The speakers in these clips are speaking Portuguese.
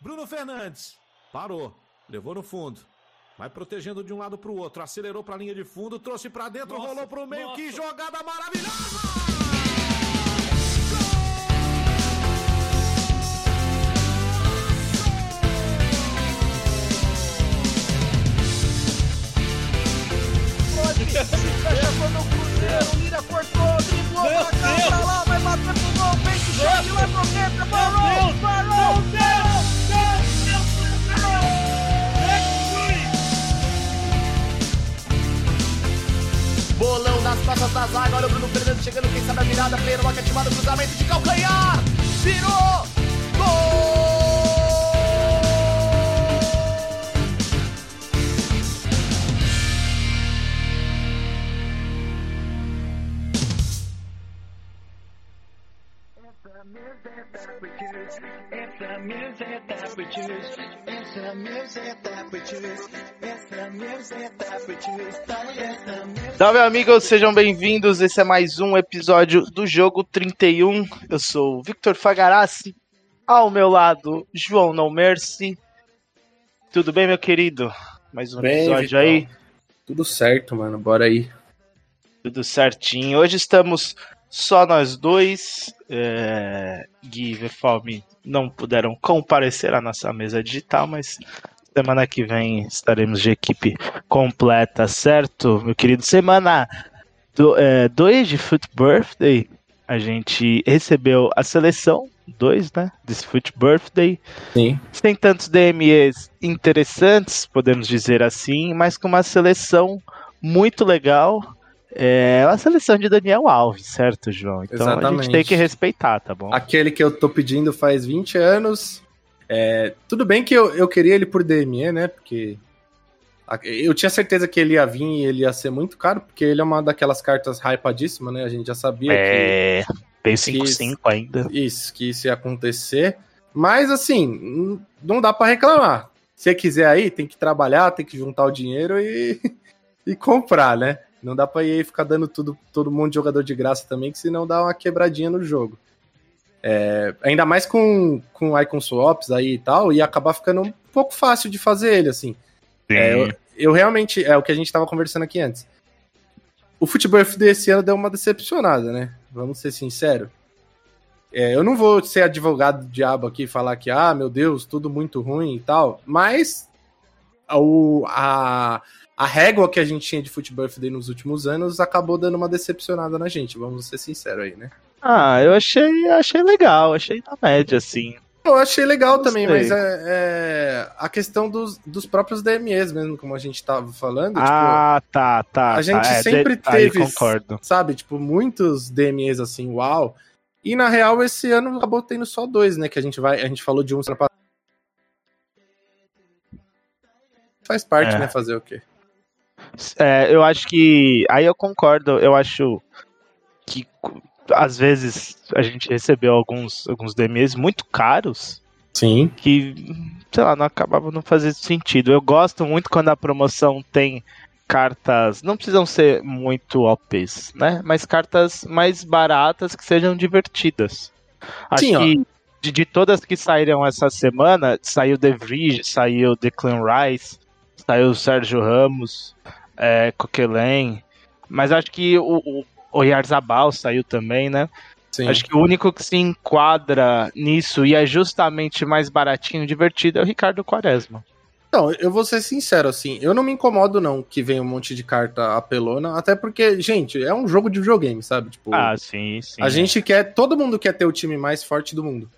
Bruno Fernandes. Parou. Levou no fundo. Vai protegendo de um lado para o outro. Acelerou para a linha de fundo. Trouxe para dentro. Nossa, rolou para o meio. Nossa. Que jogada maravilhosa! Cá, pra lá, vai bater pro gol, peito cheio, lá pro dentro, parou, parou, Bolão nas costas da zaga, olha o Bruno Fernandes chegando, quem sabe a virada, Pedro, uma ativado, cruzamento de calcanhar, virou, gol! Salve amigos, sejam bem-vindos. Esse é mais um episódio do Jogo 31. Eu sou o Victor Fagarassi. Ao meu lado, João No Mercy. Tudo bem, meu querido? Mais um bem, episódio aí. Tudo certo, mano. Bora aí. Tudo certinho. Hoje estamos só nós dois. É... Gui e Vefalme não puderam comparecer à nossa mesa digital, mas semana que vem estaremos de equipe completa, certo, meu querido? Semana 2 é, de Foot Birthday, a gente recebeu a seleção 2, né? Desse Foot Birthday. Sim. Sem tantos DMEs interessantes, podemos dizer assim, mas com uma seleção muito legal. É a seleção de Daniel Alves, certo, João? Então Exatamente. a gente tem que respeitar, tá bom? Aquele que eu tô pedindo faz 20 anos. É, tudo bem que eu, eu queria ele por DME, né? Porque eu tinha certeza que ele ia vir e ele ia ser muito caro, porque ele é uma daquelas cartas hypadíssimas, né? A gente já sabia é, que. Tem 5-5 ainda. Isso, que isso ia acontecer. Mas assim, não dá para reclamar. Se quiser aí, tem que trabalhar, tem que juntar o dinheiro e, e comprar, né? Não dá pra ir ficar dando tudo, todo mundo de jogador de graça também, que senão dá uma quebradinha no jogo. É, ainda mais com, com icon swaps aí e tal, e acabar ficando um pouco fácil de fazer ele, assim. É, eu, eu, realmente, é o que a gente tava conversando aqui antes. O futebol desse ano deu uma decepcionada, né? Vamos ser sinceros. É, eu não vou ser advogado do diabo aqui e falar que, ah, meu Deus, tudo muito ruim e tal, mas o, a, a régua que a gente tinha de Foot Birthday nos últimos anos acabou dando uma decepcionada na gente, vamos ser sinceros aí, né? Ah, eu achei, achei legal, achei na média, assim. Eu achei legal também, mas é, é, a questão dos, dos próprios DMEs mesmo, como a gente tava falando. Ah, tipo, tá, tá. A gente tá, é, sempre de, teve, concordo. sabe, tipo, muitos DMEs assim, uau. E na real, esse ano acabou tendo só dois, né? Que a gente vai, a gente falou de um Faz parte, é. né? Fazer o quê? É, eu acho que. Aí eu concordo, eu acho que às vezes a gente recebeu alguns, alguns DMs muito caros. Sim. Que, sei lá, não acabava não fazendo sentido. Eu gosto muito quando a promoção tem cartas. Não precisam ser muito OPs, né? Mas cartas mais baratas que sejam divertidas. Acho Sim, que de, de, todas que saíram essa semana, saiu The Vries, saiu Declan Rice, saiu Sérgio Ramos é, Coquelin. Mas acho que o, o, o Yarzabal saiu também, né? Sim. Acho que o único que se enquadra nisso e é justamente mais baratinho, divertido, é o Ricardo Quaresma. Não, eu vou ser sincero, assim, eu não me incomodo não que venha um monte de carta apelona, até porque, gente, é um jogo de videogame, sabe? Tipo, ah, sim, sim. A é. gente quer, todo mundo quer ter o time mais forte do mundo.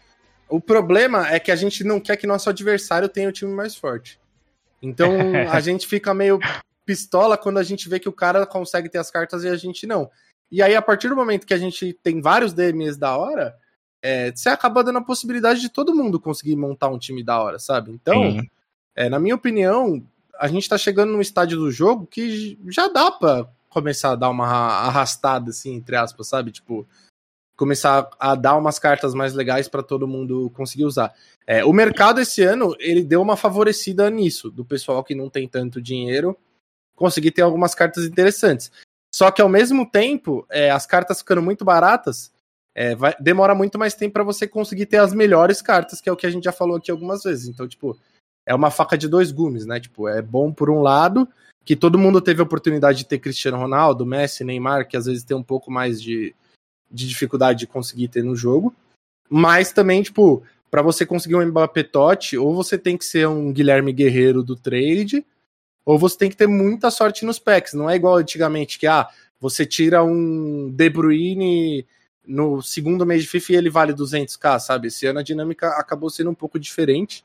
O problema é que a gente não quer que nosso adversário tenha o time mais forte. Então, a gente fica meio pistola quando a gente vê que o cara consegue ter as cartas e a gente não. E aí, a partir do momento que a gente tem vários DMs da hora, é, você acaba dando a possibilidade de todo mundo conseguir montar um time da hora, sabe? Então, é, na minha opinião, a gente tá chegando num estádio do jogo que já dá pra começar a dar uma arrastada, assim, entre aspas, sabe? Tipo, começar a dar umas cartas mais legais para todo mundo conseguir usar. É, o mercado esse ano, ele deu uma favorecida nisso, do pessoal que não tem tanto dinheiro conseguir ter algumas cartas interessantes. Só que ao mesmo tempo, é, as cartas ficando muito baratas, é, vai, demora muito mais tempo para você conseguir ter as melhores cartas, que é o que a gente já falou aqui algumas vezes. Então, tipo, é uma faca de dois gumes, né? Tipo, é bom por um lado, que todo mundo teve a oportunidade de ter Cristiano Ronaldo, Messi, Neymar, que às vezes tem um pouco mais de, de dificuldade de conseguir ter no jogo. Mas também, tipo, para você conseguir um Mbappé Totti, ou você tem que ser um Guilherme Guerreiro do trade, ou você tem que ter muita sorte nos packs. Não é igual antigamente que, ah, você tira um De Bruyne no segundo mês de FIFA e ele vale 200k, sabe? Esse ano a dinâmica acabou sendo um pouco diferente.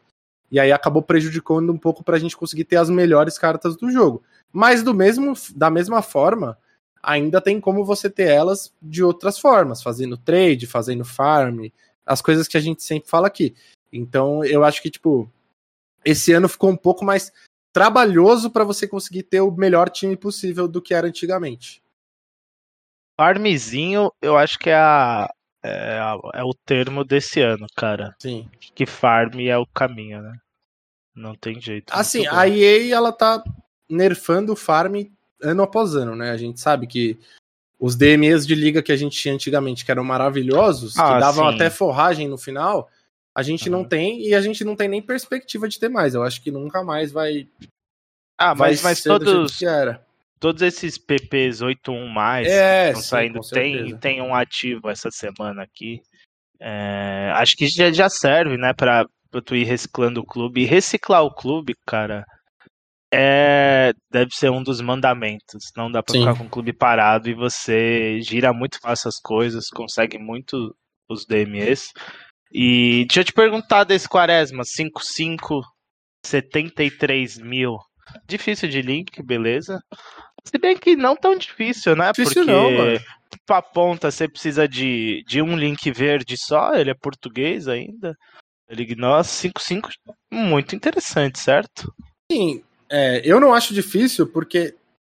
E aí acabou prejudicando um pouco pra gente conseguir ter as melhores cartas do jogo. Mas do mesmo, da mesma forma, ainda tem como você ter elas de outras formas, fazendo trade, fazendo farm, as coisas que a gente sempre fala aqui. Então, eu acho que tipo esse ano ficou um pouco mais trabalhoso para você conseguir ter o melhor time possível do que era antigamente. Farmzinho, eu acho que é, a, é, a, é, o termo desse ano, cara. Sim. Que farm é o caminho, né? Não tem jeito. Assim, a EA, ela tá nerfando o farm ano após ano, né? A gente sabe que os DMEs de liga que a gente tinha antigamente, que eram maravilhosos, ah, que davam sim. até forragem no final, a gente uhum. não tem e a gente não tem nem perspectiva de ter mais. Eu acho que nunca mais vai. Ah, mas, vai mas todos. Todos esses PPs 8.1 mais é, estão saindo, tem, tem um ativo essa semana aqui. É, acho que já, já serve, né, pra, pra tu ir reciclando o clube. E reciclar o clube, cara, é deve ser um dos mandamentos. Não dá pra Sim. ficar com o clube parado e você gira muito fácil as coisas, consegue muito os DMEs. E deixa eu te perguntar desse Quaresma, 55, 73 mil. Difícil de link, beleza. Se bem que não tão difícil, né? Difícil Porque não, mano. pra ponta você precisa de, de um link verde só, ele é português ainda. Ele nossa, 55 muito interessante, certo? Sim, é, eu não acho difícil porque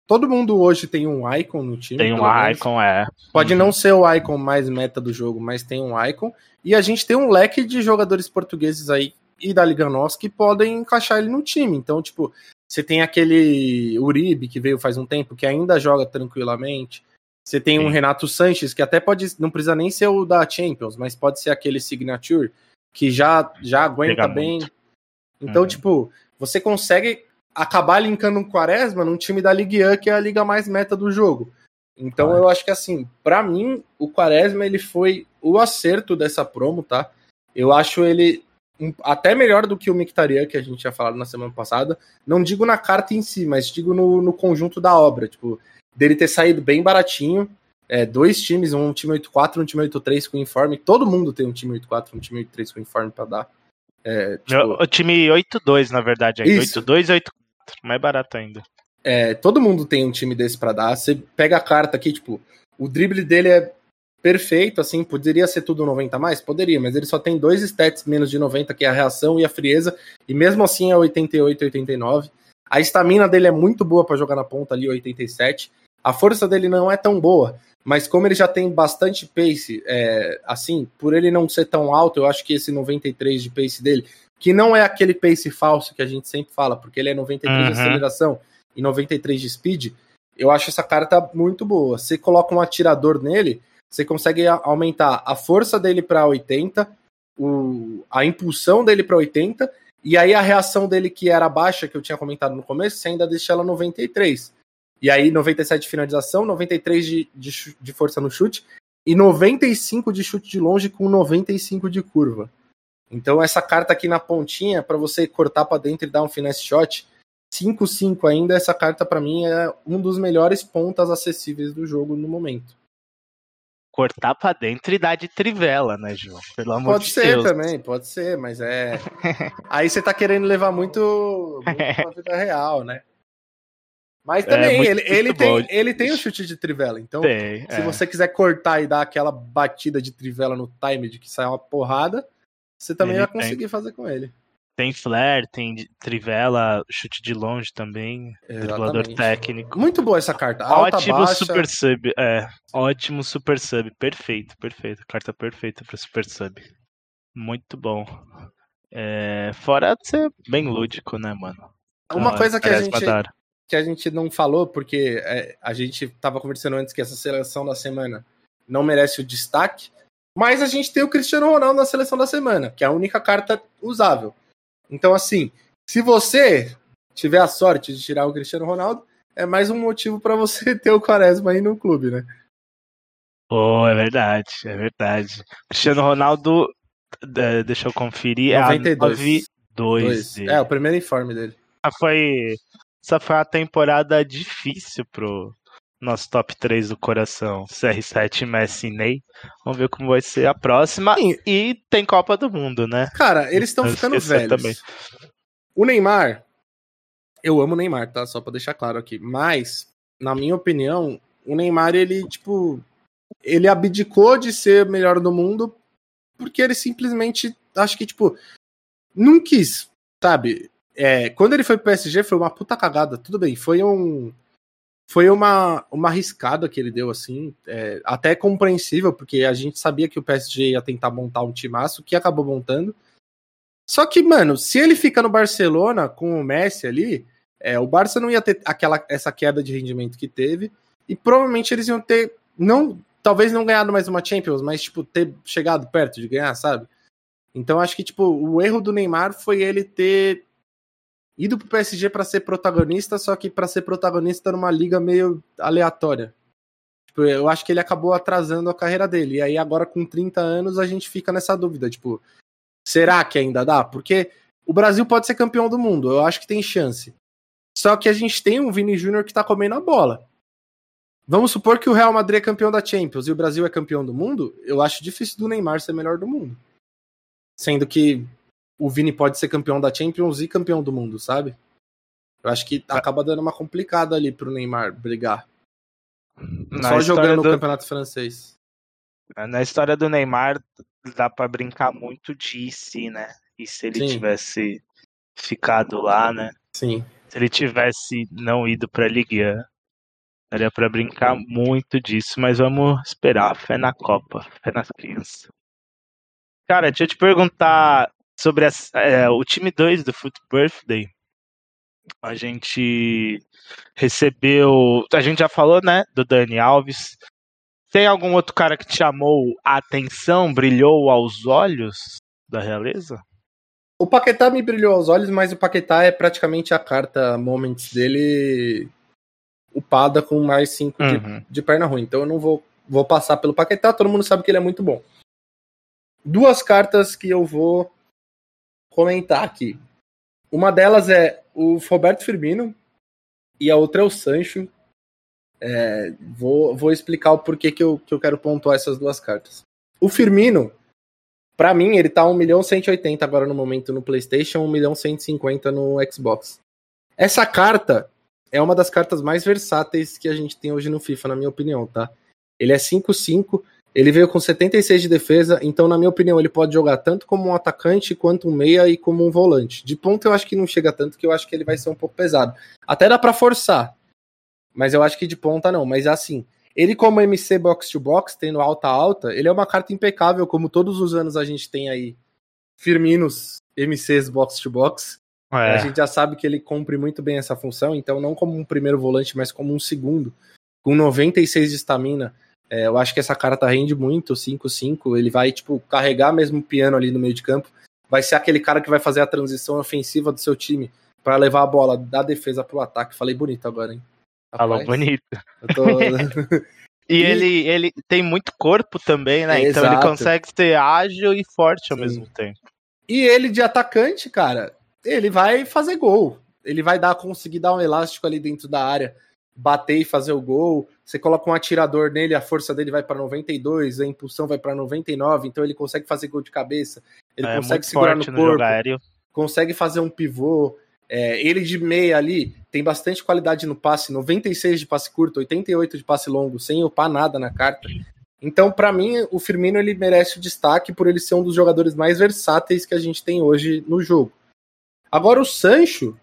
todo mundo hoje tem um icon no time. Tem um icon, é. Pode uhum. não ser o icon mais meta do jogo, mas tem um icon. E a gente tem um leque de jogadores portugueses aí e da Liga Nossa que podem encaixar ele no time. Então, tipo, você tem aquele Uribe que veio faz um tempo, que ainda joga tranquilamente. Você tem Sim. um Renato Sanches, que até pode. Não precisa nem ser o da Champions, mas pode ser aquele Signature, que já, já aguenta bem. Muito. Então, uhum. tipo, você consegue acabar linkando um Quaresma num time da Ligue 1, que é a liga mais meta do jogo. Então eu acho que assim, para mim, o Quaresma ele foi o acerto dessa promo, tá? Eu acho ele até melhor do que o Mictarian, que a gente tinha falado na semana passada. Não digo na carta em si, mas digo no, no conjunto da obra. Tipo, dele ter saído bem baratinho. É, dois times, um time 8-4 um time 8-3 com informe. Todo mundo tem um time 8-4 um time 8-3 com informe pra dar. É, tipo... O time 8-2, na verdade, 8-2 e 8-4, mais barato ainda. É, todo mundo tem um time desse para dar. Você pega a carta aqui, tipo, o drible dele é perfeito, assim, poderia ser tudo 90 a mais? Poderia, mas ele só tem dois stats menos de 90, que é a reação e a frieza, e mesmo assim é 88, 89. A estamina dele é muito boa para jogar na ponta ali, 87. A força dele não é tão boa, mas como ele já tem bastante pace, é, assim, por ele não ser tão alto, eu acho que esse 93 de pace dele, que não é aquele pace falso que a gente sempre fala, porque ele é 93 uhum. de aceleração e 93 de speed, eu acho essa carta muito boa. Você coloca um atirador nele, você consegue aumentar a força dele para 80, o, a impulsão dele para 80, e aí a reação dele que era baixa, que eu tinha comentado no começo, você ainda deixa ela 93. E aí 97 de finalização, 93 de, de, de força no chute, e 95 de chute de longe com 95 de curva. Então essa carta aqui na pontinha, para você cortar para dentro e dar um finesse shot, 5-5 ainda, essa carta para mim é um dos melhores pontas acessíveis do jogo no momento cortar pra dentro e dar de trivela, né, João? Pelo amor pode de ser Deus. também, pode ser, mas é. Aí você tá querendo levar muito, muito pra vida real, né? Mas é, também, é, muito, ele, muito ele, tem, ele tem o chute de trivela. Então, tem, se é. você quiser cortar e dar aquela batida de trivela no time de que sai uma porrada, você também ele vai conseguir tem. fazer com ele. Tem flare, tem trivela, chute de longe também, driblador técnico. Muito boa essa carta. Alta, ótimo baixa. super sub, é. Ótimo super sub, perfeito, perfeito. Carta perfeita para super sub. Muito bom. É, fora de ser bem lúdico, né, mano? Uma então, coisa que a, gente, que a gente não falou, porque é, a gente tava conversando antes que essa seleção da semana não merece o destaque, Mas a gente tem o Cristiano Ronaldo na seleção da semana, que é a única carta usável. Então, assim, se você tiver a sorte de tirar o Cristiano Ronaldo, é mais um motivo para você ter o Quaresma aí no clube, né? Pô, é verdade, é verdade. Cristiano Ronaldo, deixa eu conferir, 92. é a 92. É, o primeiro informe dele. Foi, essa foi uma temporada difícil pro nosso top 3 do coração, CR7, Messi e Ney. Vamos ver como vai ser a próxima. Sim. E tem Copa do Mundo, né? Cara, eles estão ficando velhos. também. O Neymar, eu amo o Neymar, tá? Só pra deixar claro aqui. Mas, na minha opinião, o Neymar, ele, tipo, ele abdicou de ser o melhor do mundo porque ele simplesmente, acho que, tipo, não quis, sabe? É, quando ele foi pro PSG, foi uma puta cagada. Tudo bem, foi um. Foi uma, uma arriscada que ele deu, assim. é, até compreensível, porque a gente sabia que o PSG ia tentar montar um timaço, que acabou montando. Só que, mano, se ele fica no Barcelona com o Messi ali, é, o Barça não ia ter aquela, essa queda de rendimento que teve. E provavelmente eles iam ter. Não, talvez não ganhado mais uma Champions, mas, tipo, ter chegado perto de ganhar, sabe? Então acho que, tipo, o erro do Neymar foi ele ter ido pro PSG pra ser protagonista, só que pra ser protagonista numa liga meio aleatória. Tipo, eu acho que ele acabou atrasando a carreira dele. E aí agora com 30 anos a gente fica nessa dúvida, tipo, será que ainda dá? Porque o Brasil pode ser campeão do mundo, eu acho que tem chance. Só que a gente tem um Vini Júnior que tá comendo a bola. Vamos supor que o Real Madrid é campeão da Champions e o Brasil é campeão do mundo, eu acho difícil do Neymar ser melhor do mundo. Sendo que o Vini pode ser campeão da Champions e campeão do mundo, sabe? Eu acho que acaba dando uma complicada ali pro Neymar brigar. Na Só jogando do- o campeonato francês. Na história do Neymar, dá pra brincar muito de se, né? E se ele Sim. tivesse ficado lá, né? Sim. Se ele tivesse não ido pra Ligue 1, daria pra brincar muito disso, mas vamos esperar. Fé na Copa, fé nas crianças. Cara, deixa eu te perguntar sobre é, o time 2 do Foot Birthday. A gente recebeu. A gente já falou, né? Do Dani Alves. Tem algum outro cara que te chamou a atenção, brilhou aos olhos da realeza? O Paquetá me brilhou aos olhos, mas o Paquetá é praticamente a carta Moments dele upada com mais 5 de, Uhum. de perna ruim. Então eu não vou, vou passar pelo Paquetá, todo mundo sabe que ele é muito bom. Duas cartas que eu vou comentar aqui. Uma delas é o Roberto Firmino e a outra é o Sancho. É, vou, vou explicar o porquê que eu, que eu quero pontuar essas duas cartas. O Firmino, pra mim, ele tá 1 milhão 180 agora no momento no PlayStation, 1 milhão 150 no Xbox. Essa carta é uma das cartas mais versáteis que a gente tem hoje no FIFA, na minha opinião, tá? Ele é 5-5, ele veio com 76 de defesa, então, na minha opinião, ele pode jogar tanto como um atacante, quanto um meia e como um volante. De ponta eu acho que não chega tanto, que eu acho que ele vai ser um pouco pesado. Até dá pra forçar, mas eu acho que de ponta não. Mas assim, ele como MC box to box, tendo alta alta, ele é uma carta impecável, como todos os anos a gente tem aí Firminos MCs box to box. A É, gente já sabe que ele cumpre muito bem essa função, então não como um primeiro volante, mas como um segundo. Com 96 de estamina, é, eu acho que essa carta rende muito, 5-5. Ele vai, tipo, carregar mesmo o piano ali no meio de campo. Vai ser aquele cara que vai fazer a transição ofensiva do seu time para levar a bola da defesa pro ataque. Falei bonito agora, hein? falou Rapaz, bonito. eu tô- E, E- ele, ele tem muito corpo também, né? É, então ele exato. consegue ser ágil e forte ao Sim. mesmo tempo. E ele de atacante, cara, ele vai fazer gol. Ele vai dar, conseguir dar um elástico ali dentro da área, bater e fazer o gol. Você coloca um atirador nele, a força dele vai para 92, a impulsão vai para 99, então ele consegue fazer gol de cabeça. Ele é consegue muito segurar no no, corpo, consegue fazer um pivô. É, ele de meia ali tem bastante qualidade no passe, 96 de passe curto, 88 de passe longo, sem upar nada na carta. Então, pra mim, o Firmino ele merece o destaque por ele ser um dos jogadores mais versáteis que a gente tem hoje no jogo. Agora o Sancho,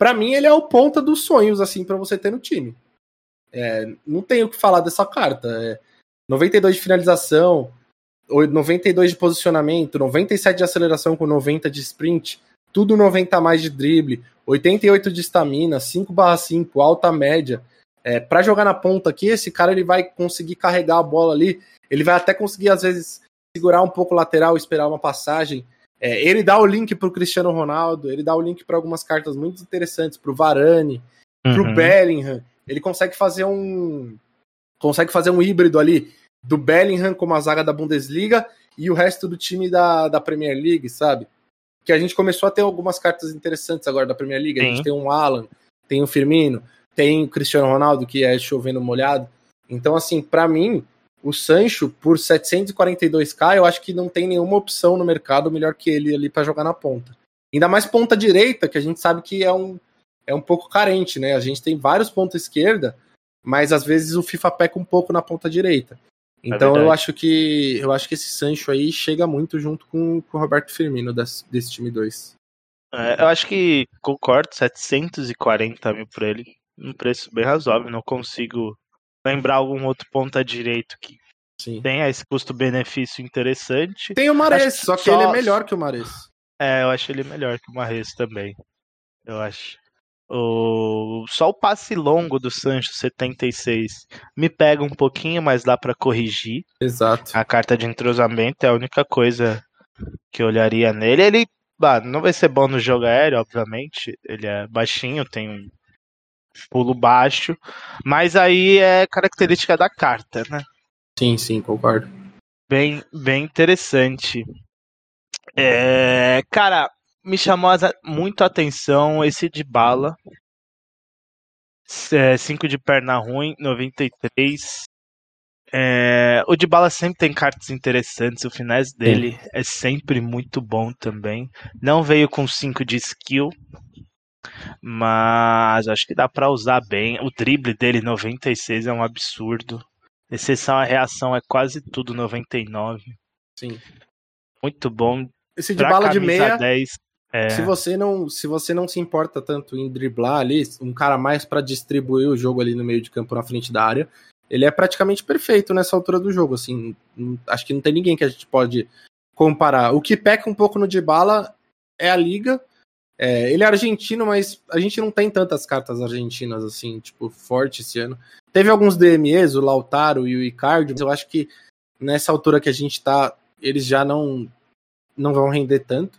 pra mim ele é o ponta dos sonhos assim para você ter no time. É, não tenho o que falar dessa carta. É, 92 de finalização, 92 de posicionamento, 97 de aceleração com 90 de sprint, tudo 90 a mais de drible, 88 de estamina, 5/5, alta média. É, para jogar na ponta aqui, esse cara ele vai conseguir carregar a bola ali, ele vai até conseguir às vezes segurar um pouco o lateral, esperar uma passagem. É, ele dá o link pro Cristiano Ronaldo, ele dá o link para algumas cartas muito interessantes, pro Varane, pro Uhum. Bellingham. Ele consegue fazer um. Consegue fazer um híbrido ali do Bellingham como a zaga da Bundesliga e o resto do time da, da Premier League, sabe? Que a gente começou a ter algumas cartas interessantes agora da Premier League. A gente Sim. tem um Alan, tem o Firmino, tem o Cristiano Ronaldo, que é chovendo molhado. Então, assim, pra mim, o Sancho, por 742k, eu acho que não tem nenhuma opção no mercado melhor que ele ali pra jogar na ponta. Ainda mais ponta direita, que a gente sabe que é um, é um pouco carente, né? A gente tem vários ponta esquerda, mas às vezes o FIFA peca um pouco na ponta direita. Então eu verdade. acho que eu acho que esse Sancho aí chega muito junto com, com o Roberto Firmino desse, desse time 2. É, eu acho que concordo, 740 mil por ele. Um preço bem razoável. Não consigo lembrar algum outro ponta direito que Sim. tenha esse custo-benefício interessante. Tem o Mares, só que só- ele é melhor que o Mares. É, eu acho ele melhor que o Marres também. Eu acho. O... Só o passe longo do Sancho, 76, me pega um pouquinho, mas dá pra corrigir. Exato. A carta de entrosamento é a única coisa que eu olharia nele. Ele não vai ser bom no jogo aéreo, obviamente. Ele é baixinho, tem um pulo baixo. Mas aí é característica da carta, né? Sim, sim, concordo. Bem, bem interessante. É, cara, me chamou muito a atenção esse de bala. 5 de perna ruim, 93. É, o de bala sempre tem cartas interessantes, o finesse dele é sempre muito bom também. Não veio com 5 de skill, mas acho que dá pra usar bem. O drible dele, 96, é um absurdo. Exceção à reação é quase tudo 99. Sim. Muito bom. Esse de Pra bala de meia, 10. É, se você não se você não se importa tanto em driblar ali, um cara mais pra distribuir o jogo ali no meio de campo na frente da área, ele é praticamente perfeito nessa altura do jogo, assim, acho que não tem ninguém que a gente pode comparar. O que peca um pouco no de bala é a liga. É, ele é argentino, mas a gente não tem tantas cartas argentinas assim, tipo, forte esse ano. Teve alguns DMEs, o Lautaro e o Icardi, mas eu acho que nessa altura que a gente tá, eles já não não vão render tanto.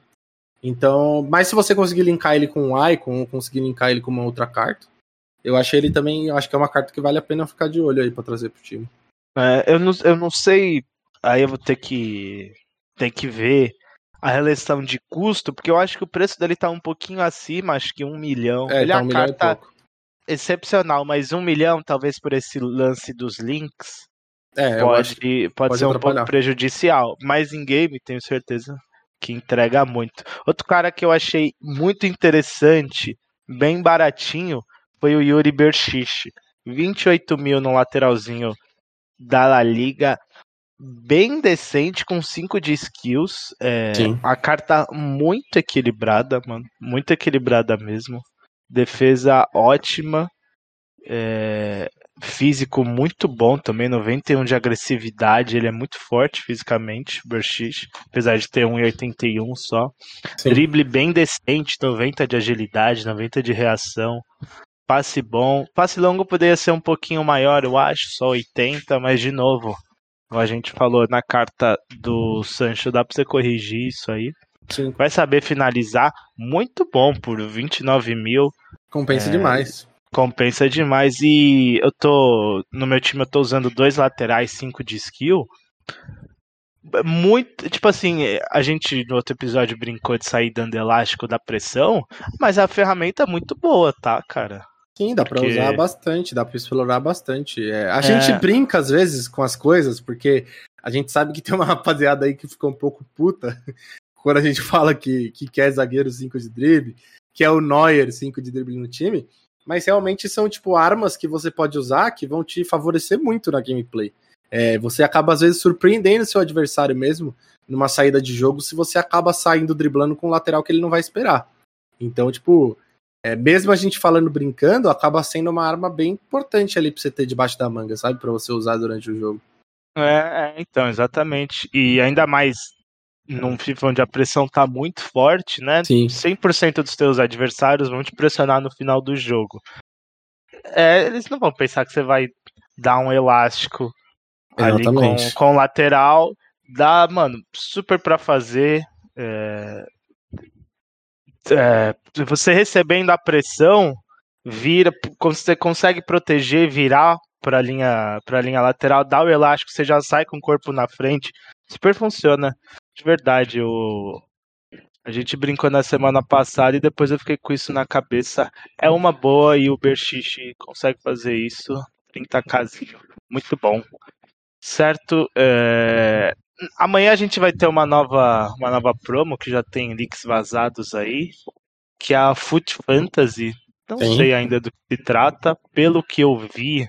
Então, mas se você conseguir linkar ele com um Icon ou conseguir linkar ele com uma outra carta, eu acho ele também, eu acho que é uma carta que vale a pena ficar de olho aí pra trazer pro time. é, eu, não, eu não sei. Aí eu vou ter que, ter que ver a relação de custo, porque eu acho que o preço dele tá um pouquinho acima, acho que um milhão. É, Ele tá é um uma carta excepcional, mas um milhão, talvez por esse lance dos links, É, pode, pode, pode ser um pouco prejudicial. Mas em game, tenho certeza que entrega muito. Outro cara que eu achei muito interessante, bem baratinho, foi o Yuri Berchiche. 28 mil no lateralzinho da La Liga. Bem decente, com 5 de skills. É, a carta muito equilibrada, mano. Muito equilibrada mesmo. Defesa ótima. É, físico muito bom também, 91 de agressividade, ele é muito forte fisicamente, Berchiche, apesar de ter 1,81 só. Sim. Drible bem decente, 90 de agilidade, 90 de reação. Passe bom. Passe longo poderia ser um pouquinho maior, eu acho, só 80, mas de novo, a gente falou na carta do Sancho, dá pra você corrigir isso aí. Sim, Vai saber finalizar, muito bom por 29 mil compensa É, demais. compensa demais. E eu tô. No meu time eu tô usando dois laterais, cinco de skill. Muito. Tipo assim, a gente no outro episódio brincou de sair dando elástico da pressão, mas a ferramenta é muito boa, tá, cara? Sim, dá pra porque- usar bastante, dá pra explorar bastante. É, a É. gente brinca às vezes com as coisas, porque a gente sabe que tem uma rapaziada aí que fica um pouco puta quando a gente fala que, que quer zagueiro 5 de drible, que é o Neuer 5 de drible no time, mas realmente são tipo armas que você pode usar que vão te favorecer muito na gameplay. É, você acaba às vezes surpreendendo seu adversário mesmo numa saída de jogo se você acaba saindo driblando com um lateral que ele não vai esperar. Então, tipo, é, mesmo a gente falando brincando, acaba sendo uma arma bem importante ali pra você ter debaixo da manga, sabe? Pra você usar durante o jogo. É, é, então, exatamente. E ainda mais num FIFA onde a pressão tá muito forte, né? Sim. 100% dos teus adversários vão te pressionar no final do jogo. É, eles não vão pensar que você vai dar um elástico ali com, Exatamente. com o lateral, dá, mano, super pra fazer. É, é, você recebendo a pressão, vira, você consegue proteger, virar para a linha, pra linha lateral, dá o elástico, você já sai com o corpo na frente. Super funciona. De verdade, o, a gente brincou na semana passada e depois eu fiquei com isso na cabeça. É uma boa e o Berchiche consegue fazer isso. 30 casinho. Muito bom. Certo? É... Amanhã a gente vai ter uma nova, uma nova promo que já tem leaks vazados aí, que é a Foot Fantasy. Não Sim. sei ainda do que se trata. Pelo que eu vi,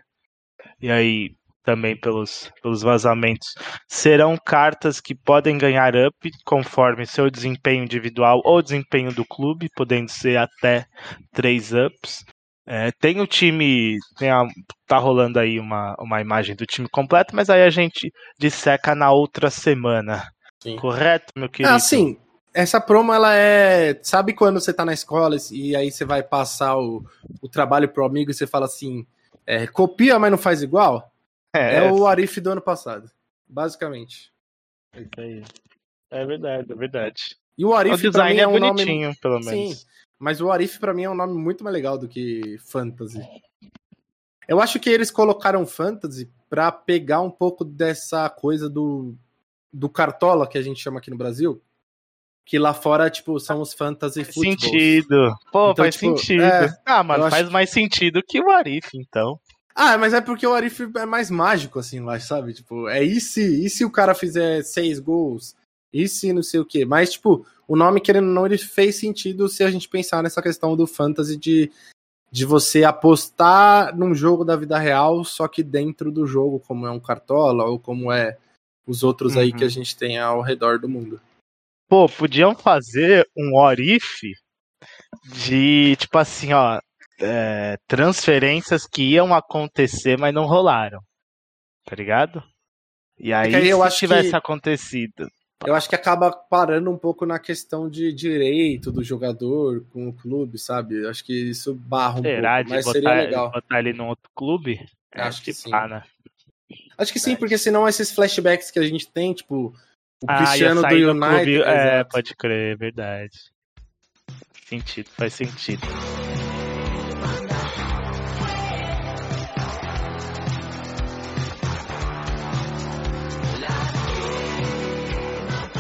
e aí também pelos, pelos vazamentos, serão cartas que podem ganhar up conforme seu desempenho individual ou desempenho do clube, podendo ser até 3 ups. É, tem o time, tem a, tá rolando aí uma, uma imagem do time completo, mas aí a gente disseca na outra semana. Sim. Correto, meu querido? Ah, sim. Essa promo, ela é. Sabe quando você tá na escola e aí você vai passar o, o trabalho pro amigo e você fala assim: é, copia, mas não faz igual? É, é o Arif do ano passado, basicamente. É isso aí. É verdade, é verdade. E o Arif o design é, um bonitinho, nome... pelo menos. Sim, mas o Arif para mim é um nome muito mais legal do que Fantasy. Eu acho que eles colocaram Fantasy para pegar um pouco dessa coisa do, do cartola que a gente chama aqui no Brasil, que lá fora, tipo, são os fantasy faz sentido. Pô, então, faz tipo, sentido. É, ah, mano, faz mais sentido que o Arif, então. Ah, mas é porque o Arif é mais mágico, assim, lá, sabe? Tipo, é e se, e se o cara fizer seis gols? E se não sei o quê? Mas, tipo, o nome, querendo ou não, ele fez sentido se a gente pensar nessa questão do fantasy de, de você apostar num jogo da vida real, só que dentro do jogo, como é um cartola, ou como é os outros uhum. aí que a gente tem ao redor do mundo. Pô, podiam fazer um Orif de, tipo assim, ó, é, transferências que iam acontecer, mas não rolaram. Tá ligado? E aí, aí eu se tivesse que, acontecido. Eu acho que acaba parando um pouco na questão de direito do jogador com o clube, sabe? Eu acho que isso barra um Será pouco, mas botar, seria legal. botar ele num outro clube? Acho, acho que, que sim. Pá, né? Acho que sim, porque senão esses flashbacks que a gente tem, tipo, o ah, Cristiano do United. Do é, pode crer, é verdade. Sentido, faz sentido.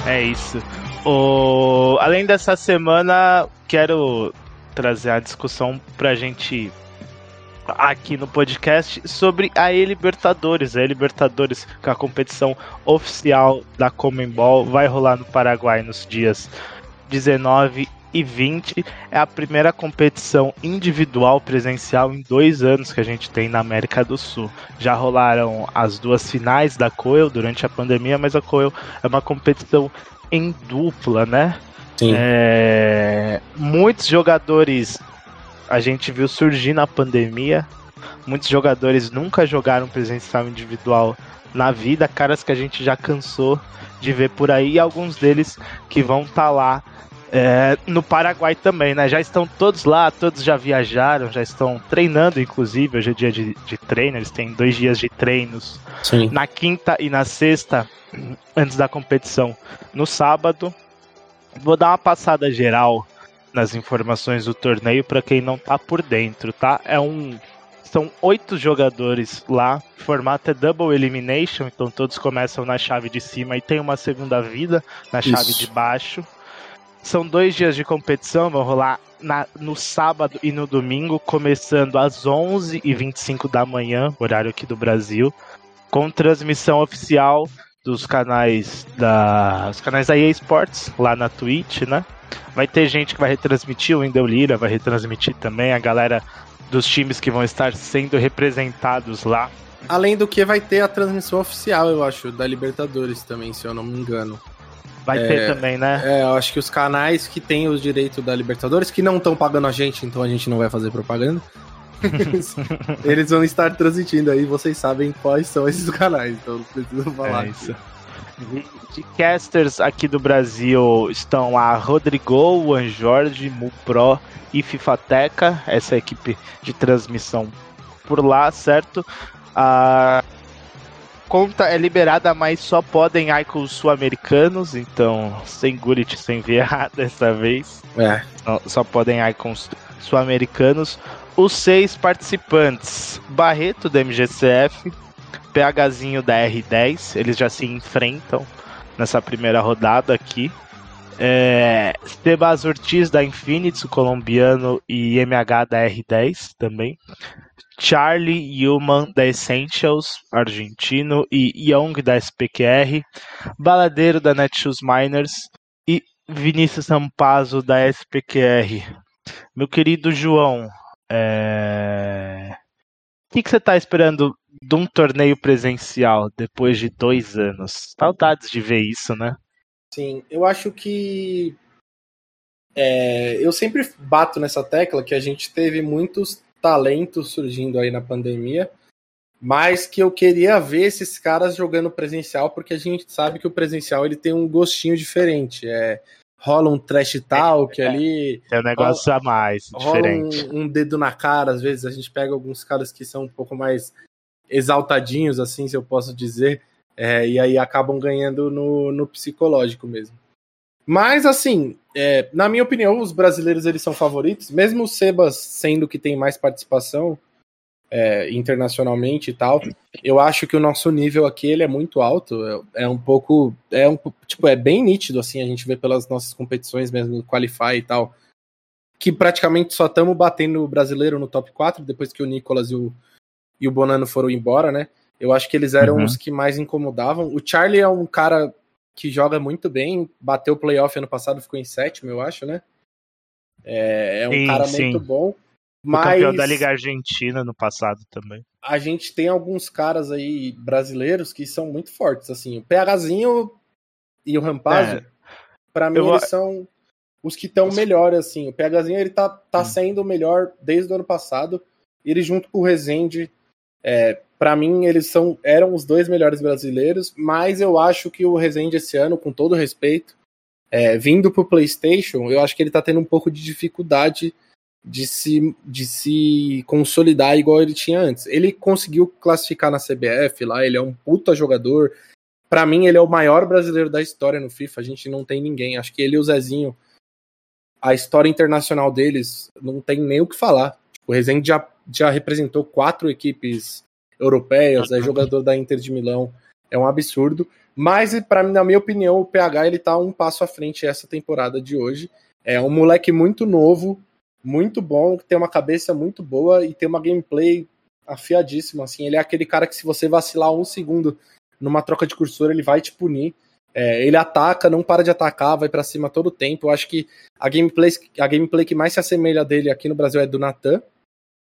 É isso. O... Além dessa semana, quero trazer a discussão pra gente aqui no podcast sobre a E-Libertadores. A E-Libertadores, que é a competição oficial da Comembol, vai rolar no Paraguai nos dias 19 e 20. É a primeira competição individual presencial em dois anos que a gente tem na América do Sul. Já rolaram as duas finais da Coel durante a pandemia, mas a Coel é uma competição em dupla, né? Sim. É... Muitos jogadores a gente viu surgir na pandemia. Muitos jogadores nunca jogaram presencial individual na vida, caras que a gente já cansou de ver por aí, e alguns deles que vão estar tá lá é, no Paraguai também, né? Já estão todos lá, todos já viajaram, já estão treinando, inclusive. Hoje é dia de, de treino, eles têm dois dias de treinos. Sim. Na quinta e na sexta, antes da competição, no sábado. Vou dar uma passada geral nas informações do torneio para quem não tá por dentro, tá? É um são oito jogadores lá. O formato é double elimination, então todos começam na chave de cima e tem uma segunda vida na chave Isso. de baixo. São dois dias de competição, vão rolar na, no sábado e no domingo, começando às 11h25 da manhã, horário aqui do Brasil, com transmissão oficial dos canais da, os canais da EA Sports lá na Twitch, né? Vai ter gente que vai retransmitir, o Wendel Lira vai retransmitir também, a galera dos times que vão estar sendo representados lá. Além do que vai ter a transmissão oficial, eu acho, da Libertadores também, se eu não me engano. Vai é, ter também, né? É, eu acho que os canais que têm os direitos da Libertadores, que não estão pagando a gente, então a gente não vai fazer propaganda. eles vão estar transmitindo aí, vocês sabem quais são esses canais, então não preciso falar. É isso. De casters aqui do Brasil estão a Rodrigo, Juan Jorge, Mupro e Fifateca, essa é equipe de transmissão por lá, certo? A conta é liberada, mas só podem icons sul-americanos, então sem Gullit, sem VA dessa vez. É. Só podem icons sul-americanos. Os seis participantes: Barreto da MGCF, PHzinho da R10, eles já se enfrentam nessa primeira rodada aqui. É, Sebas Ortiz da Infinity, colombiano, e MH da R10 também. Charlie Human da Essentials, argentino, e Young da SPQR. Baladeiro da Netshoes Miners e Vinícius Sampazo da SPQR. Meu querido João, é... o que, que você está esperando de um torneio presencial depois de dois anos? Saudades de ver isso, né? Sim, eu acho que. É, eu sempre bato nessa tecla que a gente teve muitos talentos surgindo aí na pandemia, mas que eu queria ver esses caras jogando presencial, porque a gente sabe que o presencial ele tem um gostinho diferente. É, rola um trash talk é, ali. É um negócio rola, a mais, diferente. Um, um, dedo na cara, às vezes a gente pega alguns caras que são um pouco mais exaltadinhos, assim, se eu posso dizer. É, e aí acabam ganhando no, no psicológico mesmo. Mas, assim, é, na minha opinião, os brasileiros eles são favoritos, mesmo o Sebas sendo que tem mais participação é, internacionalmente e tal. Eu acho que o nosso nível aqui ele é muito alto. É, é, um pouco. É um tipo, é bem nítido, assim, a gente vê pelas nossas competições mesmo, no Qualify e tal. Que praticamente só estamos batendo o brasileiro no top 4, depois que o Nicolas e o, e o Bonano foram embora, né? Eu acho que eles eram uhum. os que mais incomodavam. O Charlie é um cara que joga muito bem, bateu o playoff ano passado, ficou em sétimo, eu acho, né? É, é um sim, cara sim. muito bom. Mas campeão da Liga Argentina no passado também. A gente tem alguns caras aí brasileiros que são muito fortes, assim. O PHzinho e o Rampazzo, é. para mim, eu... eles são os que estão melhor, assim. O PHzinho, ele tá, tá hum. sendo o melhor desde o ano passado. Ele junto com o Rezende é, para mim, eles são eram os dois melhores brasileiros, mas eu acho que o Rezende esse ano, com todo respeito, é, vindo pro PlayStation, eu acho que ele tá tendo um pouco de dificuldade de se, de se consolidar igual ele tinha antes. Ele conseguiu classificar na CBF lá, ele é um puta jogador. Para mim, ele é o maior brasileiro da história no FIFA. A gente não tem ninguém. Acho que ele e o Zezinho, a história internacional deles, não tem nem o que falar. O Rezende já já representou quatro equipes europeias, é jogador da Inter de Milão, é um absurdo. Mas, para mim, na minha opinião, o PH ele tá um passo à frente essa temporada de hoje. É um moleque muito novo, muito bom, tem uma cabeça muito boa e tem uma gameplay afiadíssima. Assim, ele é aquele cara que se você vacilar um segundo numa troca de cursor, ele vai te punir. É, ele ataca, não para de atacar, vai para cima todo o tempo. Eu acho que a gameplay, a gameplay que mais se assemelha dele aqui no Brasil é do Natan,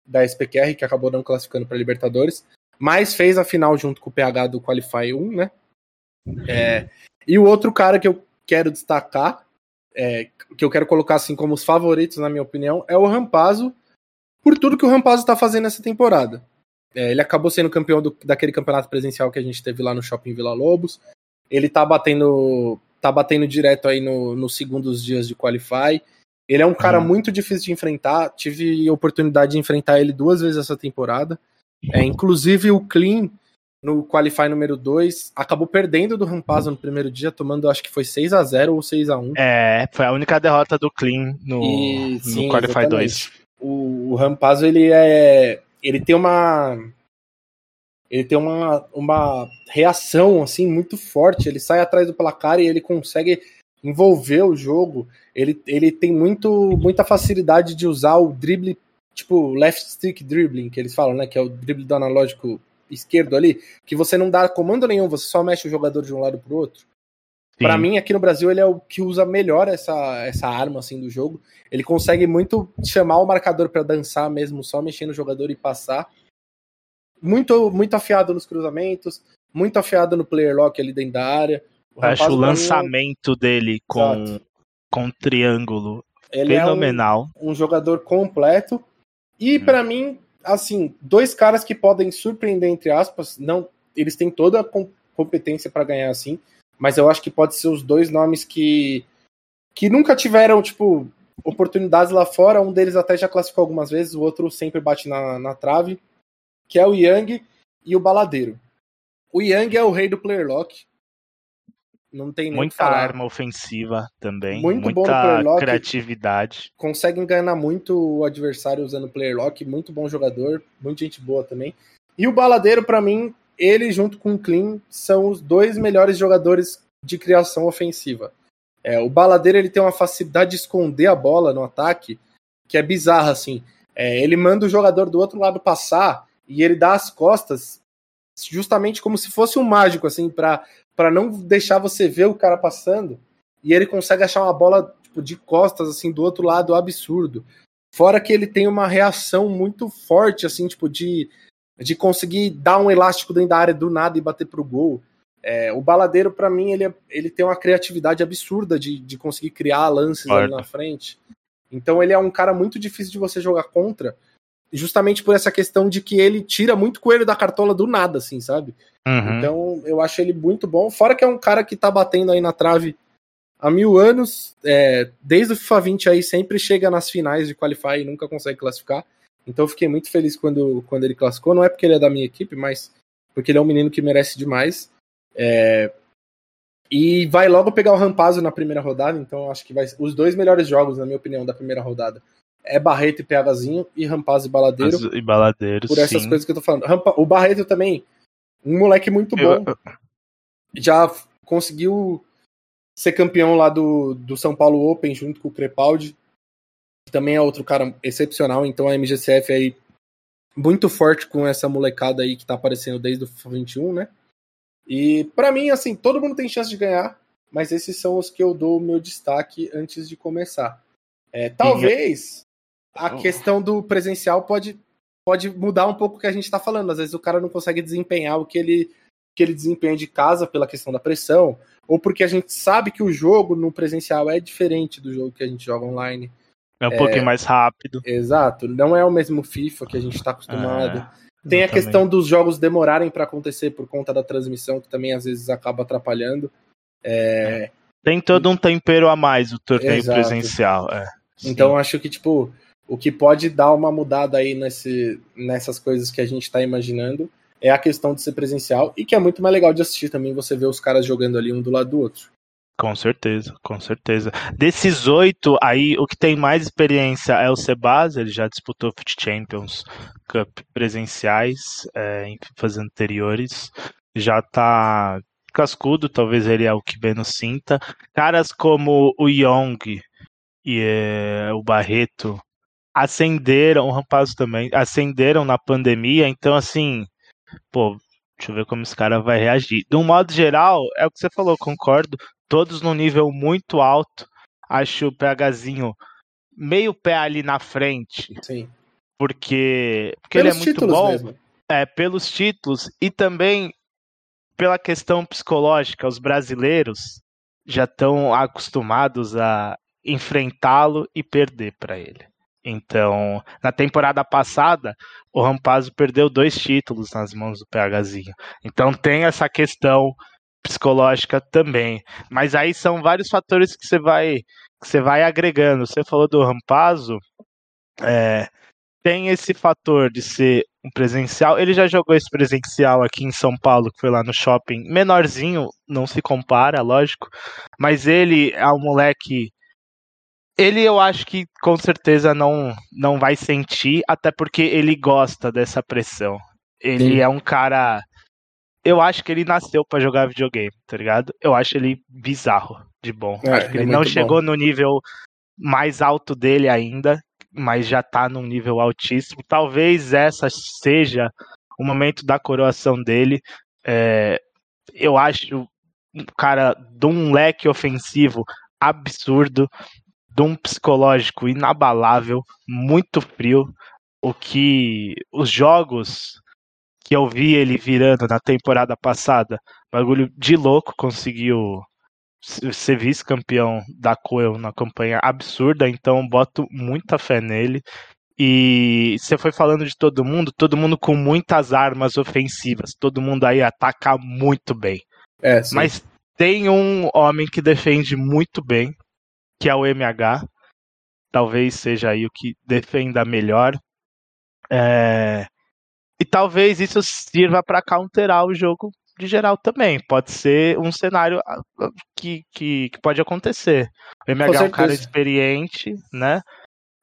da SPQR, que acabou não classificando para Libertadores, mas fez a final junto com o PH do Qualify 1, né? É, e o outro cara que eu quero destacar, é, que eu quero colocar assim como os favoritos, na minha opinião, é o Rampazzo, por tudo que o Rampazzo está fazendo essa temporada. É, ele acabou sendo campeão do, daquele campeonato presencial que a gente teve lá no Shopping Vila Lobos. Ele tá batendo, tá batendo direto aí nos no segundos dias de Qualify. Ele é um cara uhum. muito difícil de enfrentar. Tive oportunidade de enfrentar ele duas vezes essa temporada. É, inclusive o Clean, no Qualify número 2, acabou perdendo do Rampazzo no primeiro dia, tomando acho que foi 6 a 0 ou 6 a 1 É, foi a única derrota do Clean no, e, no sim, Qualify 2. O, o Rampazzo, ele é. Ele tem uma. Ele tem uma, uma reação assim muito forte. Ele sai atrás do placar e ele consegue envolver o jogo ele, ele tem muito, muita facilidade de usar o drible, tipo left stick dribbling, que eles falam, né? Que é o drible do analógico esquerdo ali, que você não dá comando nenhum, você só mexe o jogador de um lado pro outro. Para mim, aqui no Brasil, ele é o que usa melhor essa, essa arma assim do jogo. Ele consegue muito chamar o marcador para dançar mesmo, só mexendo o jogador e passar. Muito, muito afiado nos cruzamentos, muito afiado no player lock ali dentro da área. O Acho o lançamento dele com Exato com triângulo. Ele Fenomenal. É um, um jogador completo. E hum. para mim, assim, dois caras que podem surpreender, entre aspas, não, eles têm toda a competência para ganhar assim, mas eu acho que pode ser os dois nomes que que nunca tiveram, tipo, oportunidades lá fora. Um deles até já classificou algumas vezes, o outro sempre bate na, na trave, que é o Yang e o Baladeiro. O Young é o rei do player lock. Não tem Muita arma ofensiva também. Muito muita bom no player lock. criatividade. Consegue enganar muito o adversário usando player lock. Muito bom jogador. Muita gente boa também. E o Baladeiro, para mim, ele junto com o Clean são os dois melhores jogadores de criação ofensiva. É, o Baladeiro ele tem uma facilidade de esconder a bola no ataque que é bizarra, assim. É, ele manda o jogador do outro lado passar e ele dá as costas justamente como se fosse um mágico, assim, para não deixar você ver o cara passando. E ele consegue achar uma bola tipo, de costas, assim, do outro lado, absurdo. Fora que ele tem uma reação muito forte, assim, tipo, de, de conseguir dar um elástico dentro da área do nada e bater pro gol. É, o Baladeiro, para mim, ele, é, ele tem uma criatividade absurda de, de conseguir criar lances ali na frente. Então ele é um cara muito difícil de você jogar contra, justamente por essa questão de que ele tira muito coelho da cartola do nada, assim, sabe? Uhum. Então eu acho ele muito bom. Fora que é um cara que tá batendo aí na trave há mil anos, é, desde o FIFA 20 aí sempre chega nas finais de Qualify e nunca consegue classificar. Então eu fiquei muito feliz quando, quando ele classificou. Não é porque ele é da minha equipe, mas porque ele é um menino que merece demais. É, e vai logo pegar o Rampazzo na primeira rodada, então acho que vai os dois melhores jogos, na minha opinião, da primeira rodada. É Barreto e PHzinho e Rampazzo e Baladeiro. E Baladeiro, Por essas sim. coisas que eu tô falando. O Barreto também, um moleque muito bom. Eu... Já conseguiu ser campeão lá do, do São Paulo Open junto com o Crepaldi. Também é outro cara excepcional, então a MGCF aí muito forte com essa molecada aí que tá aparecendo desde o 21, né? E para mim, assim, todo mundo tem chance de ganhar, mas esses são os que eu dou o meu destaque antes de começar. É, talvez a oh. questão do presencial pode, pode mudar um pouco o que a gente está falando. Às vezes o cara não consegue desempenhar o que ele, que ele desempenha de casa pela questão da pressão, ou porque a gente sabe que o jogo no presencial é diferente do jogo que a gente joga online. É um é, pouquinho mais rápido. Exato. Não é o mesmo FIFA que a gente está acostumado. É. Tem a questão dos jogos demorarem para acontecer por conta da transmissão, que também às vezes acaba atrapalhando. É... Tem todo um tempero a mais o torneio Exato. presencial. É. Então acho que, tipo, o que pode dar uma mudada aí nesse, nessas coisas que a gente está imaginando é a questão de ser presencial e que é muito mais legal de assistir também você ver os caras jogando ali um do lado do outro. Com certeza, com certeza. Desses oito, aí o que tem mais experiência é o Sebas, ele já disputou Foot Champions Cup presenciais é, em FIFAs anteriores. Já tá cascudo, talvez ele é o que menos sinta. Caras como o Young e é, o Barreto acenderam, o Rampazzo também, acenderam na pandemia, então assim, pô, deixa eu ver como esse cara vai reagir. De um modo geral, é o que você falou, concordo todos no nível muito alto. Acho o PHzinho meio pé ali na frente. Sim. Porque, porque ele é muito bom. Mesmo. É, pelos títulos e também pela questão psicológica. Os brasileiros já estão acostumados a enfrentá-lo e perder para ele. Então, na temporada passada, o Rampazzo perdeu dois títulos nas mãos do PHzinho. Então tem essa questão psicológica também. Mas aí são vários fatores que você vai que você vai agregando. Você falou do Rampazzo, é, tem esse fator de ser um presencial. Ele já jogou esse presencial aqui em São Paulo, que foi lá no shopping, menorzinho, não se compara, lógico. Mas ele é um moleque. Ele eu acho que com certeza não, não vai sentir, até porque ele gosta dessa pressão. Ele Sim. é um cara eu acho que ele nasceu para jogar videogame, tá ligado? Eu acho ele bizarro de bom. É, acho que é ele não chegou bom. no nível mais alto dele ainda, mas já tá num nível altíssimo. Talvez essa seja o momento da coroação dele. É, eu acho um cara de um leque ofensivo absurdo, de um psicológico inabalável, muito frio. O que os jogos que eu vi ele virando na temporada passada, bagulho de louco, conseguiu ser vice-campeão da Coel na campanha absurda, então boto muita fé nele. E você foi falando de todo mundo, todo mundo com muitas armas ofensivas, todo mundo aí ataca muito bem. É, Mas tem um homem que defende muito bem, que é o MH. Talvez seja aí o que defenda melhor. É... E talvez isso sirva para counterar o jogo de geral também. Pode ser um cenário ah, que, que, que pode acontecer. O MH é um cara experiente, né?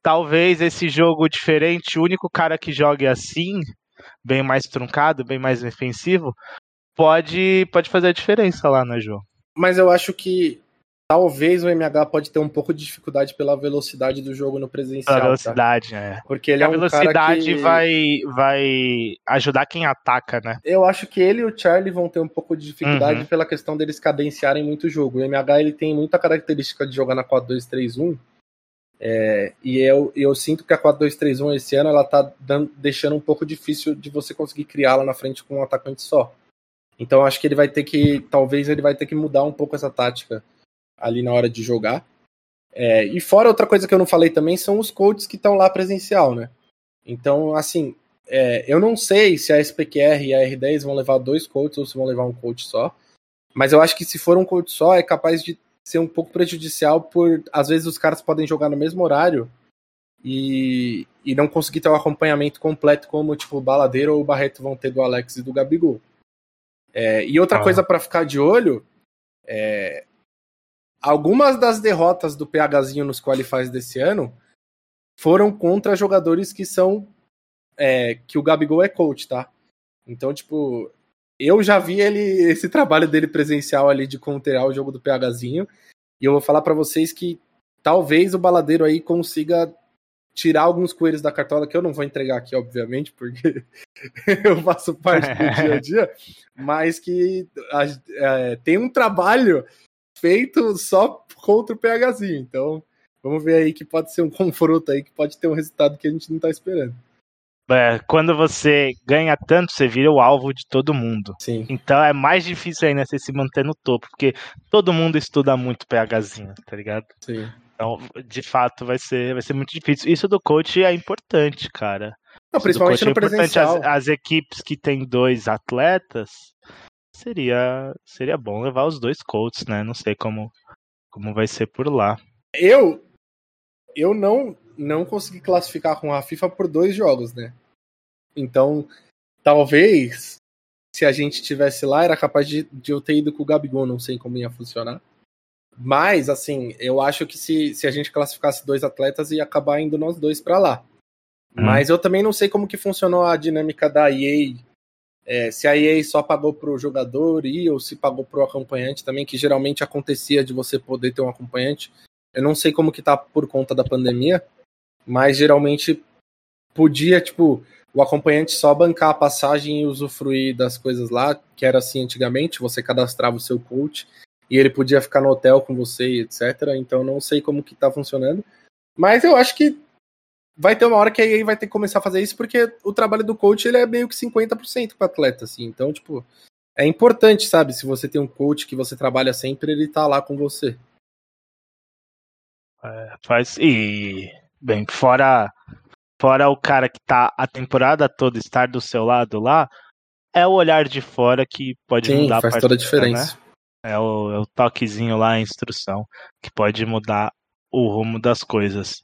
Talvez esse jogo diferente, o único cara que jogue assim, bem mais truncado, bem mais defensivo, pode, pode fazer a diferença lá, né, João? Mas eu acho que talvez o MH pode ter um pouco de dificuldade pela velocidade do jogo no presencial. A velocidade, tá? é. Porque ele a é um velocidade que... vai, vai ajudar quem ataca, né? Eu acho que ele e o Charlie vão ter um pouco de dificuldade uhum. pela questão deles cadenciarem muito o jogo. O MH ele tem muita característica de jogar na 4-2-3-1. É, e eu, eu sinto que a 4-2-3-1 esse ano ela tá dando, deixando um pouco difícil de você conseguir criá-la na frente com um atacante só. Então acho que ele vai ter que, talvez ele vai ter que mudar um pouco essa tática ali na hora de jogar. É, e fora outra coisa que eu não falei também são os coaches que estão lá presencial, né? Então, assim, é, eu não sei se a SPQR e a R10 vão levar dois coaches ou se vão levar um coach só. Mas eu acho que se for um coach só, é capaz de ser um pouco prejudicial por às vezes os caras podem jogar no mesmo horário e, e não conseguir ter o um acompanhamento completo como tipo o Baladeiro ou o Barreto vão ter do Alex e do Gabigol. É, e outra ah. coisa para ficar de olho é, algumas das derrotas do PHzinho nos qualifies desse ano foram contra jogadores que são é, que o Gabigol é coach, tá? Então, tipo, eu já vi ele esse trabalho dele presencial ali de contear o jogo do PHzinho e eu vou falar para vocês que talvez o baladeiro aí consiga tirar alguns coelhos da cartola que eu não vou entregar aqui, obviamente, porque eu faço parte do dia a dia, mas que é, tem um trabalho feito só contra o PHzinho. Então, vamos ver aí que pode ser um confronto aí que pode ter um resultado que a gente não tá esperando. É, quando você ganha tanto, você vira o alvo de todo mundo. Sim. Então é mais difícil ainda você se manter no topo, porque todo mundo estuda muito PHzinho, tá ligado? Sim. Então, de fato, vai ser, vai ser muito difícil. Isso do coach é importante, cara. Não, principalmente no é presencial. As, as, equipes que tem dois atletas, seria seria bom levar os dois coaches, né? Não sei como como vai ser por lá. Eu eu não não consegui classificar com a FIFA por dois jogos, né? Então, talvez se a gente tivesse lá, era capaz de, de eu ter ido com o Gabigol, não sei como ia funcionar. Mas, assim, eu acho que se, se a gente classificasse dois atletas, ia acabar indo nós dois para lá. Hum. Mas eu também não sei como que funcionou a dinâmica da EA é, se a EA só pagou para o jogador e ou se pagou para o acompanhante também, que geralmente acontecia de você poder ter um acompanhante. Eu não sei como que tá por conta da pandemia, mas geralmente podia, tipo, o acompanhante só bancar a passagem e usufruir das coisas lá, que era assim antigamente, você cadastrava o seu coach e ele podia ficar no hotel com você, etc. Então não sei como que tá funcionando. Mas eu acho que vai ter uma hora que a EA vai ter que começar a fazer isso, porque o trabalho do coach ele é meio que 50% com o atleta, assim. Então, tipo, é importante, sabe? Se você tem um coach que você trabalha sempre, ele tá lá com você. É, faz. E. Bem, fora. Fora o cara que tá a temporada toda estar do seu lado lá, é o olhar de fora que pode Sim, mudar faz a partida, toda a diferença. Né? É o, é o toquezinho lá, a instrução, que pode mudar o rumo das coisas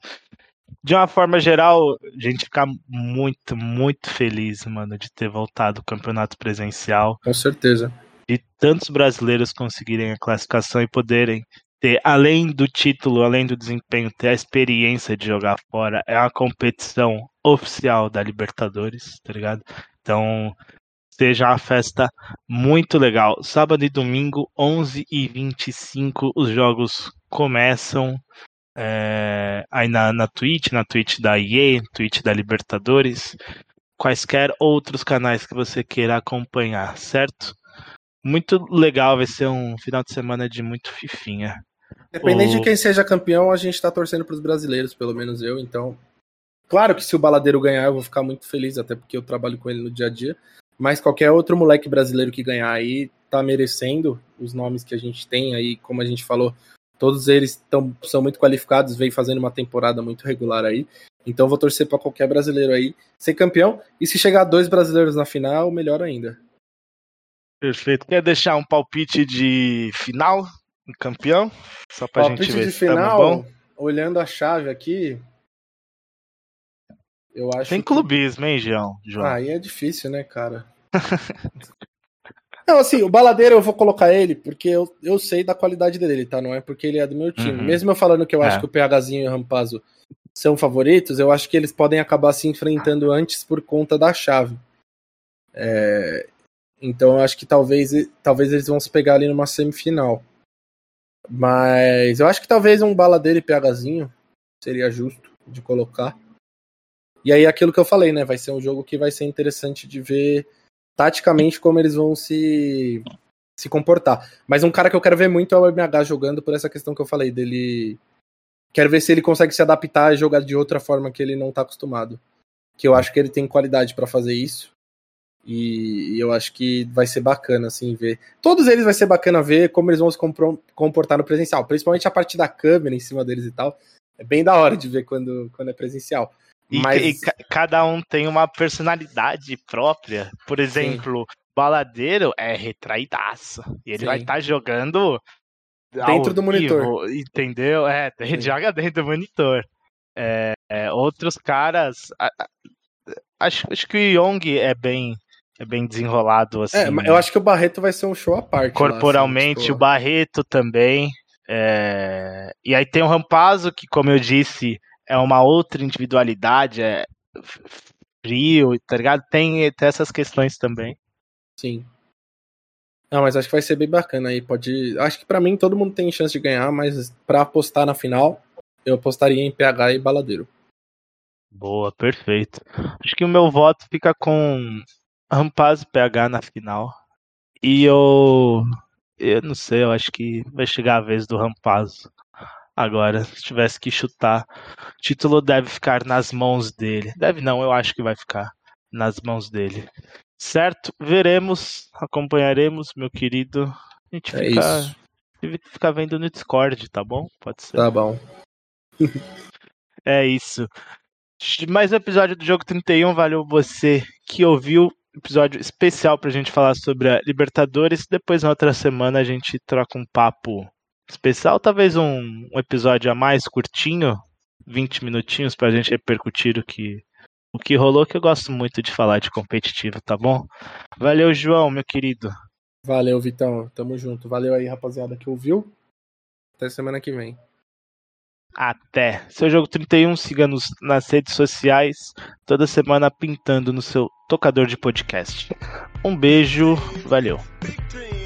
de uma forma geral, a gente fica muito, muito feliz, mano, de ter voltado o campeonato presencial. Com certeza. De tantos brasileiros conseguirem a classificação e poderem ter, além do título, além do desempenho, ter a experiência de jogar fora. É uma competição oficial da Libertadores, tá ligado? Então, seja uma festa muito legal. Sábado e domingo, 11 e 25 os jogos começam é, aí na, na Twitch, na Twitch da EA, Twitch da Libertadores, quaisquer outros canais que você queira acompanhar, certo? Muito legal, vai ser um final de semana de muito fifinha. Dependente o... de quem seja campeão, a gente tá torcendo pros brasileiros, pelo menos eu, então. Claro que se o Baladeiro ganhar, eu vou ficar muito feliz, até porque eu trabalho com ele no dia a dia. Mas qualquer outro moleque brasileiro que ganhar aí tá merecendo os nomes que a gente tem aí, como a gente falou, Todos eles tão, são muito qualificados, vem fazendo uma temporada muito regular aí. Então vou torcer para qualquer brasileiro aí ser campeão. E se chegar dois brasileiros na final, melhor ainda. Perfeito. Quer deixar um palpite de final? Campeão? Só pra palpite gente ver de final, olhando a chave aqui. Eu acho Tem clubismo, hein, João? Ah, aí é difícil, né, cara? Não, assim, o Baladeiro eu vou colocar ele porque eu, eu sei da qualidade dele, tá? Não é porque ele é do meu time. Uhum. Mesmo eu falando que eu É. acho que o PHzinho e o Rampazzo são favoritos, eu acho que eles podem acabar se enfrentando antes por conta da chave. É, Então eu acho que talvez, talvez eles vão se pegar ali numa semifinal. Mas eu acho que talvez um Baladeiro e PHzinho seria justo de colocar. E aí aquilo que eu falei, né? Vai ser um jogo que vai ser interessante de ver taticamente como eles vão se, se comportar. Mas um cara que eu quero ver muito é o MH jogando por essa questão que eu falei dele. Quero ver se ele consegue se adaptar e jogar de outra forma que ele não tá acostumado. Que eu acho que ele tem qualidade para fazer isso. E, eu acho que vai ser bacana, assim, ver. Todos eles vai ser bacana ver como eles vão se comportar no presencial. Principalmente a parte da câmera em cima deles e tal. É bem da hora de ver quando, quando é presencial. E, Mas- e ca- cada um tem uma personalidade própria. Por exemplo, Baladeiro é retraídaço. E ele Sim. vai estar jogando Dentro do monitor. vivo, entendeu? É, ele Sim. joga dentro do monitor. É, é, outros caras. a- a- acho, acho que o Young é bem, é bem desenrolado assim. É, eu acho que o Barreto vai ser um show à parte. lá, assim, corporalmente, tipo, o Barreto também. é, E aí tem o Rampazzo, que, como eu disse, é uma outra individualidade, é frio, tá ligado? Tem, tem essas questões também. Sim. Não, mas acho que vai ser bem bacana aí. Pode. Acho que pra mim todo mundo tem chance de ganhar, mas pra apostar na final, eu apostaria em PH e Baladeiro. Boa, perfeito. Acho que o meu voto fica com Rampazzo e PH na final. E eu. Eu não sei, eu acho que vai chegar a vez do Rampazzo. Agora, se tivesse que chutar, o título deve ficar nas mãos dele. Deve não, eu acho que vai ficar nas mãos dele. Certo? Veremos, acompanharemos, meu querido. A gente É fica, isso. fica vendo no Discord, tá bom? Pode ser. Tá bom. É isso. Mais um episódio do Jogo 31. Valeu você que ouviu. Episódio especial pra gente falar sobre a Libertadores. Depois, na outra semana, a gente troca um papo especial. Talvez um, um episódio a mais curtinho. 20 minutinhos pra gente repercutir o que, o que rolou. Que eu gosto muito de falar de competitivo, tá bom? Valeu, João, meu querido. Valeu, Vitão. Tamo junto. Valeu aí, rapaziada, que ouviu. Até semana que vem. Até. Seu Jogo 31, siga-nos nas redes sociais, toda semana pintando no seu tocador de podcast. Um beijo, valeu. Big dream.